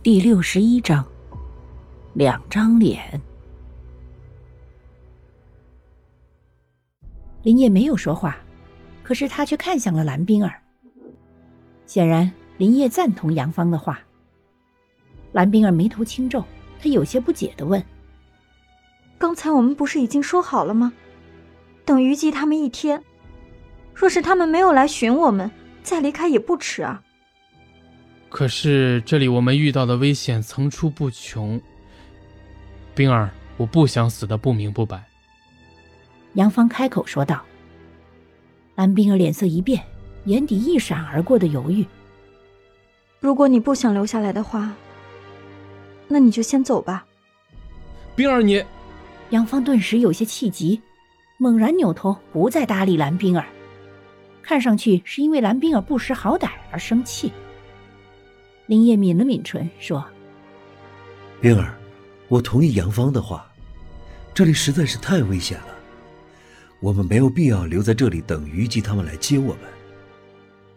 第六十一章，两张脸。林叶没有说话，可是他却看向了蓝冰儿。显然，林业赞同杨芳的话。蓝冰儿眉头轻皱，她有些不解的问：“刚才我们不是已经说好了吗？等虞姬他们一天，若是他们没有来寻我们，再离开也不迟啊。”可是这里我们遇到的危险层出不穷，冰儿，我不想死的不明不白。杨芳开口说道。蓝冰儿脸色一变，眼底一闪而过的犹豫。如果你不想留下来的话，那你就先走吧。冰儿，你……杨芳顿时有些气急，猛然扭头，不再搭理蓝冰儿，看上去是因为蓝冰儿不识好歹而生气。林业抿了抿唇，说：“冰儿，我同意杨芳的话，这里实在是太危险了，我们没有必要留在这里等虞姬他们来接我们。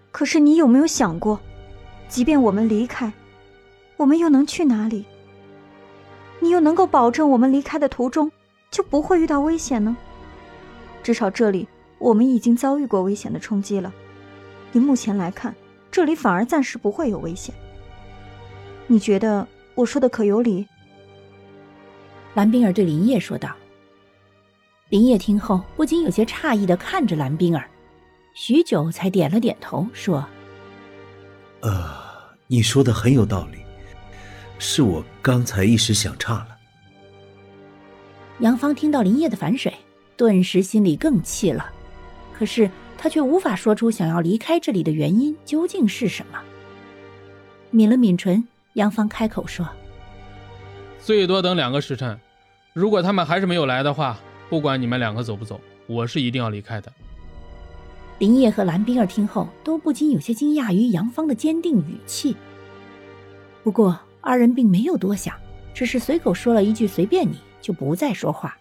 可是你有没有想过，即便我们离开，我们又能去哪里？你又能够保证我们离开的途中就不会遇到危险呢？至少这里我们已经遭遇过危险的冲击了，以目前来看，这里反而暂时不会有危险。”你觉得我说的可有理？蓝冰儿对林叶说道。林叶听后不禁有些诧异的看着蓝冰儿，许久才点了点头，说：“呃，你说的很有道理，是我刚才一时想差了。”杨芳听到林叶的反水，顿时心里更气了，可是她却无法说出想要离开这里的原因究竟是什么。抿了抿唇。杨芳开口说：“最多等两个时辰，如果他们还是没有来的话，不管你们两个走不走，我是一定要离开的。”林叶和蓝冰儿听后都不禁有些惊讶于杨芳的坚定语气。不过二人并没有多想，只是随口说了一句“随便你”，就不再说话。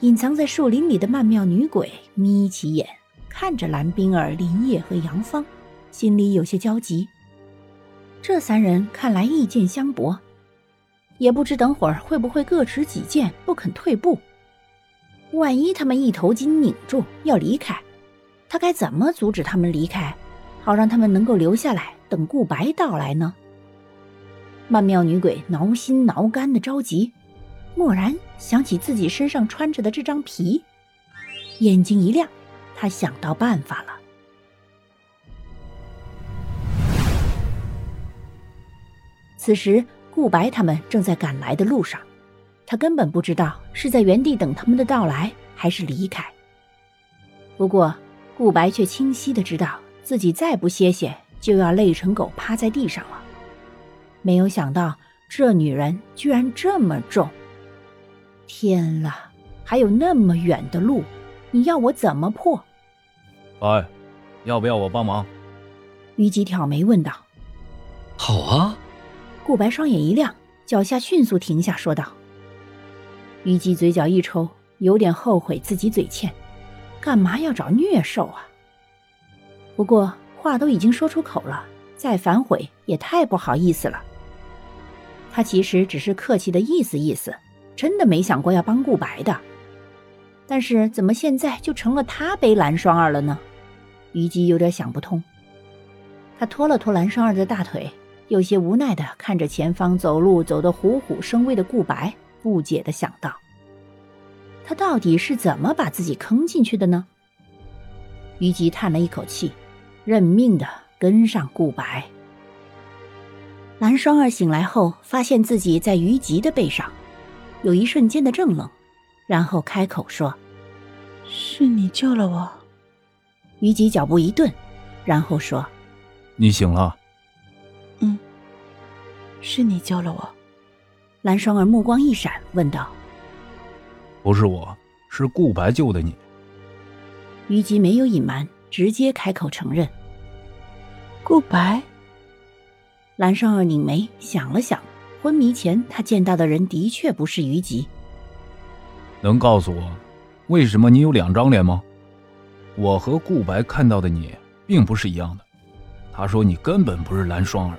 隐藏在树林里的曼妙女鬼眯起眼，看着蓝冰儿、林叶和杨芳，心里有些焦急。这三人看来意见相驳，也不知等会儿会不会各持己见，不肯退步。万一他们一头筋拧住要离开，他该怎么阻止他们离开，好让他们能够留下来等顾白到来呢？曼妙女鬼挠心挠肝的着急，蓦然想起自己身上穿着的这张皮，眼睛一亮，她想到办法了。此时，顾白他们正在赶来的路上，他根本不知道是在原地等他们的到来，还是离开。不过，顾白却清晰的知道自己再不歇歇，就要累成狗趴在地上了。没有想到，这女人居然这么重！天啦，还有那么远的路，你要我怎么破？哎，要不要我帮忙？虞姬挑眉问道。好啊。顾白双眼一亮，脚下迅速停下，说道：“虞姬嘴角一抽，有点后悔自己嘴欠，干嘛要找虐受啊？不过话都已经说出口了，再反悔也太不好意思了。他其实只是客气的意思意思，真的没想过要帮顾白的。但是怎么现在就成了他背蓝双儿了呢？虞姬有点想不通。他拖了拖蓝双儿的大腿。”有些无奈的看着前方走路走得虎虎生威的顾白，不解的想到：他到底是怎么把自己坑进去的呢？虞姬叹了一口气，认命的跟上顾白。蓝双儿醒来后，发现自己在虞姬的背上，有一瞬间的怔愣，然后开口说：“是你救了我。”虞姬脚步一顿，然后说：“你醒了。”嗯，是你救了我。蓝双儿目光一闪，问道：“不是我，是顾白救的你。”虞姬没有隐瞒，直接开口承认：“顾白。”蓝双儿拧眉想了想，昏迷前他见到的人的确不是虞姬。能告诉我，为什么你有两张脸吗？我和顾白看到的你并不是一样的。他说你根本不是蓝双儿。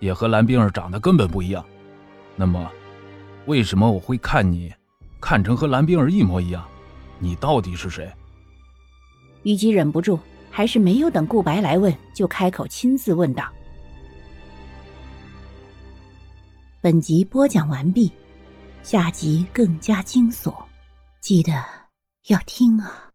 也和蓝冰儿长得根本不一样。那么，为什么我会看你，看成和蓝冰儿一模一样？你到底是谁？虞姬忍不住，还是没有等顾白来问，就开口亲自问道。本集播讲完毕，下集更加惊悚，记得要听啊！